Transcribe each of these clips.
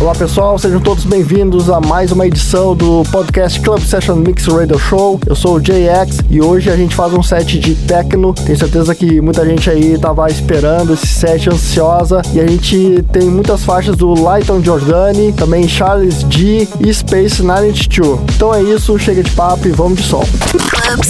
Olá pessoal, sejam todos bem-vindos a mais uma edição do podcast Club Session Mix Radio Show. Eu sou o JX e hoje a gente faz um set de techno. Tenho certeza que muita gente aí tava esperando esse set ansiosa e a gente tem muitas faixas do Lighton Giordani, também Charles G e Space 92. Então é isso, chega de papo e vamos de som. Club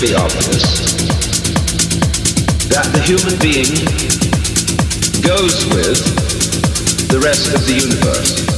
Be obvious that the human being goes with the rest of the universe.